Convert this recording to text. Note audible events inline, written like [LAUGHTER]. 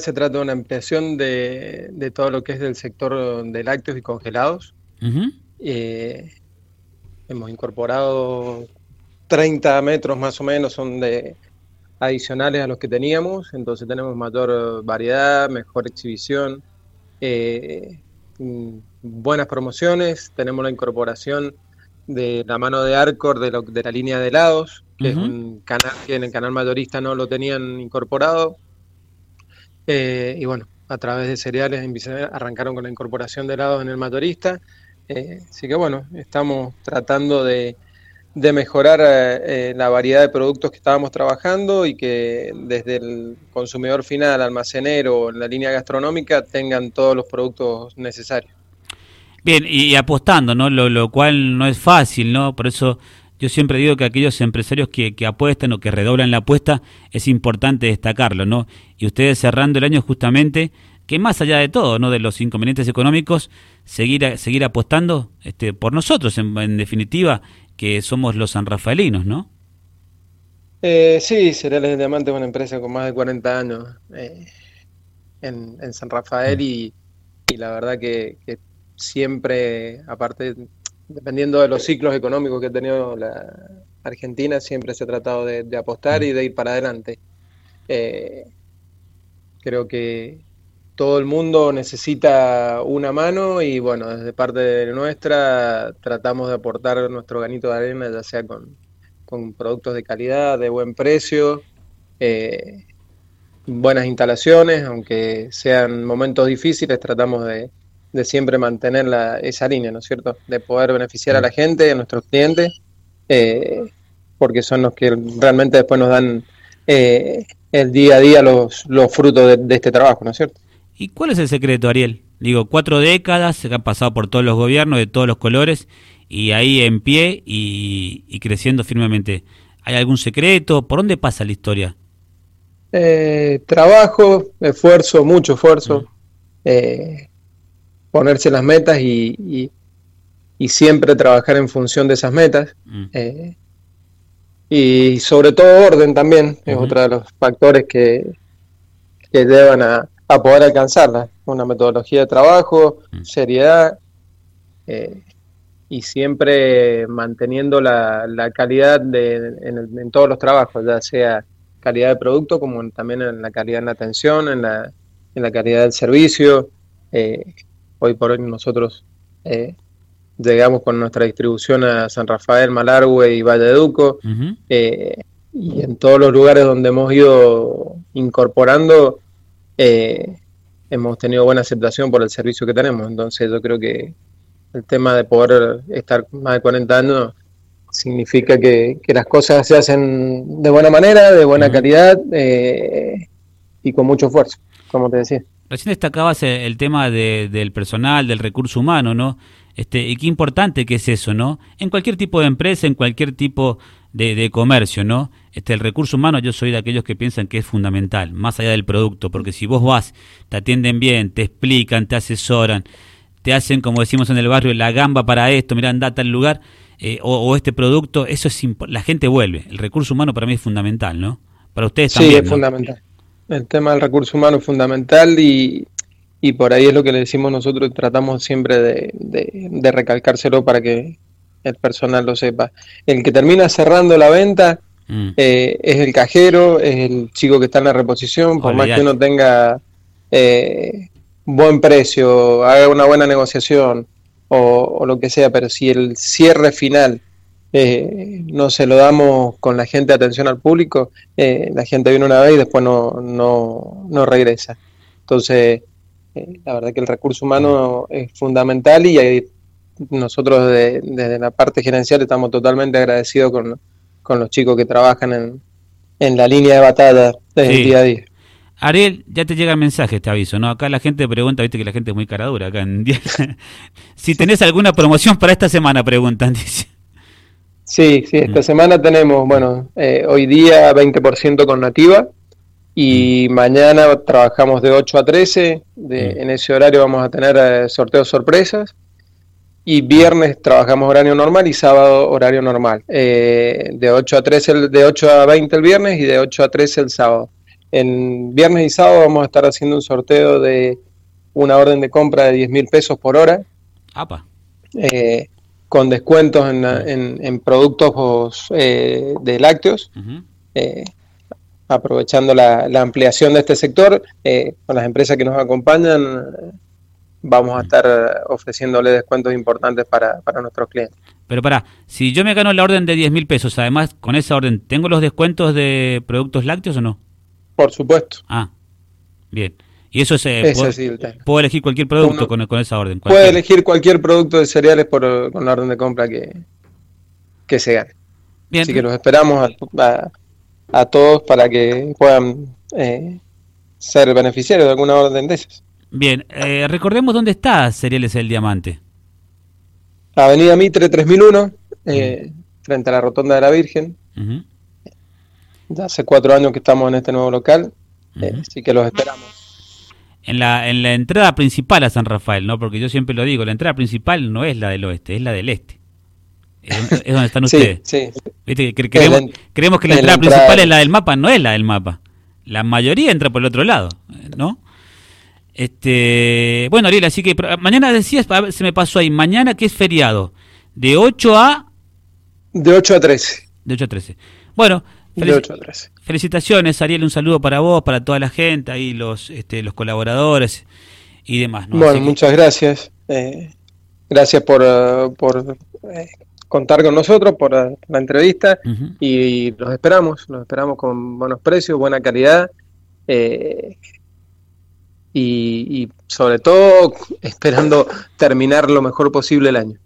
se trata de una ampliación de, todo lo que es del sector de lácteos y congelados. Eh, hemos incorporado 30 metros más o menos, son de adicionales a los que teníamos, entonces tenemos mayor variedad, mejor exhibición, eh, mm, buenas promociones, tenemos la incorporación de la mano de Arcor de, de la línea de helados, que es un canal que en el canal mayorista no lo tenían incorporado. Eh, y bueno, a través de cereales arrancaron con la incorporación de helados en el mayorista. Eh, así que bueno, estamos tratando de, de mejorar eh, la variedad de productos que estábamos trabajando y que desde el consumidor final, almacenero, en la línea gastronómica, tengan todos los productos necesarios. Bien, y apostando, ¿no? Lo, lo cual no es fácil, ¿no? Por eso yo siempre digo que aquellos empresarios que, que apuestan o que redoblan la apuesta, es importante destacarlo, ¿no? Y ustedes cerrando el año justamente, que más allá de todo, ¿no? De los inconvenientes económicos, seguir, seguir apostando este, por nosotros, en, definitiva, que somos los sanrafaelinos, ¿no? Eh, sí, Cereales de Diamante es una empresa con más de 40 años eh, en, San Rafael mm. y, la verdad que, que siempre, aparte dependiendo de los ciclos económicos que ha tenido la Argentina, siempre se ha tratado de, apostar y de ir para adelante. Eh, creo que todo el mundo necesita una mano y bueno, desde parte de nuestra tratamos de aportar nuestro granito de arena, ya sea con, productos de calidad, de buen precio, eh, buenas instalaciones, aunque sean momentos difíciles, tratamos de, de siempre mantener la, esa línea, ¿no es cierto? De poder beneficiar a la gente, a nuestros clientes, eh, porque son los que realmente después nos dan eh, el día a día los, los frutos de, este trabajo, ¿no es cierto? ¿Y cuál es el secreto, Ariel? Digo, cuatro décadas, se han pasado por todos los gobiernos de todos los colores y ahí en pie y, creciendo firmemente. ¿Hay algún secreto? ¿Por dónde pasa la historia? Eh, trabajo, esfuerzo, mucho esfuerzo. Eh, ponerse las metas y, y, siempre trabajar en función de esas metas. Mm. Eh, y sobre todo orden también, es otro de los factores que, que llevan a, a poder alcanzarla. Una metodología de trabajo, mm. seriedad eh, y siempre manteniendo la, la calidad de, en, todos los trabajos, ya sea calidad de producto como también en la calidad en la atención, en la, en la calidad del servicio. Eh, Hoy por hoy nosotros eh, llegamos con nuestra distribución a San Rafael, Malargüe y Valleduco. Eh, y en todos los lugares donde hemos ido incorporando, eh, hemos tenido buena aceptación por el servicio que tenemos. Entonces yo creo que el tema de poder estar más de 40 años significa que, las cosas se hacen de buena manera, de buena calidad y con mucho esfuerzo, como te decía. Recién destacabas el tema del personal, del recurso humano, ¿no? Este, y qué importante que es eso, ¿no? En cualquier tipo de empresa, en cualquier tipo de, comercio, ¿no? Este, el recurso humano, yo soy de aquellos que piensan que es fundamental, más allá del producto, porque si vos vas, te atienden bien, te explican, te asesoran, te hacen, como decimos en el barrio, la gamba para esto, mira, anda a tal lugar, eh, o, este producto, eso es la gente vuelve. El recurso humano para mí es fundamental, ¿no? Para ustedes también. Sí, es fundamental. El tema del recurso humano es fundamental y, y por ahí es lo que le decimos nosotros, tratamos siempre de, de, recalcárselo para que el personal lo sepa. El que termina cerrando la venta mm. eh, es el cajero, es el chico que está en la reposición, por más que uno tenga eh, buen precio, haga una buena negociación o, o, lo que sea, pero si el cierre final eh, no se lo damos con la gente de atención al público, eh, la gente viene una vez y después no, no, no regresa. Entonces, eh, la verdad que el recurso humano es fundamental y nosotros desde la parte gerencial estamos totalmente agradecidos con, con los chicos que trabajan en, en la línea de batalla desde el día a día. Ariel, ya te llega el mensaje, te aviso, ¿no? Acá la gente pregunta, viste que la gente es muy caradura acá en [LAUGHS] si tenés alguna promoción para esta semana, preguntan, [LAUGHS] dice. Sí, sí, esta mm. semana tenemos, bueno, eh, hoy día 20% con Nativa y mm. mañana trabajamos de 8 a 13, de, mm. en ese horario vamos a tener eh, sorteos sorpresas y viernes trabajamos horario normal y sábado horario normal, eh, de 8 a 13, el, de 8 a 20 el viernes y de 8 a 13 el sábado. en viernes y sábado vamos a estar haciendo un sorteo de una orden de compra de 10 mil pesos por hora. Eh, con descuentos en, productos eh, de lácteos, eh, aprovechando la, ampliación de este sector, con las empresas que nos acompañan, vamos a estar ofreciéndole descuentos importantes para, para nuestros clientes. Pero para, si yo me gano la orden de 10 mil pesos, además con esa orden, ¿tengo los descuentos de productos lácteos o no? Por supuesto. Ah, bien. Y eso se puedo, elegir cualquier producto con, esa orden. Puede elegir cualquier producto de cereales por, con la orden de compra que, que se gane. Bien. Así que los esperamos a, a, todos para que puedan eh, ser beneficiarios de alguna orden de esas. Bien, eh, recordemos dónde está Cereales El Diamante. Avenida Mitre 3001, eh, frente a la Rotonda de la Virgen. Ya hace cuatro años que estamos en este nuevo local, así que los esperamos en la, en la entrada principal a San Rafael, ¿no? Porque yo siempre lo digo, la entrada principal no es la del oeste, es la del este. Es, donde están [LAUGHS] ustedes. Sí, ¿Viste? creemos, creemos, que la entrada, principal es la del mapa, no es la del mapa. La mayoría entra por el otro lado, ¿no? Este, bueno, Ariel, así que mañana decías, se me pasó ahí, mañana que es feriado, de 8 a... De 8 a 13. De 8 a 13. Bueno, Felicitaciones, Ariel, un saludo para vos, para toda la gente, ahí los, este, los colaboradores y demás. Bueno, muchas gracias. Eh, gracias por, eh, por eh, contar con nosotros, por la entrevista y los esperamos, los esperamos con buenos precios, buena calidad y sobre todo esperando terminar lo mejor posible el año.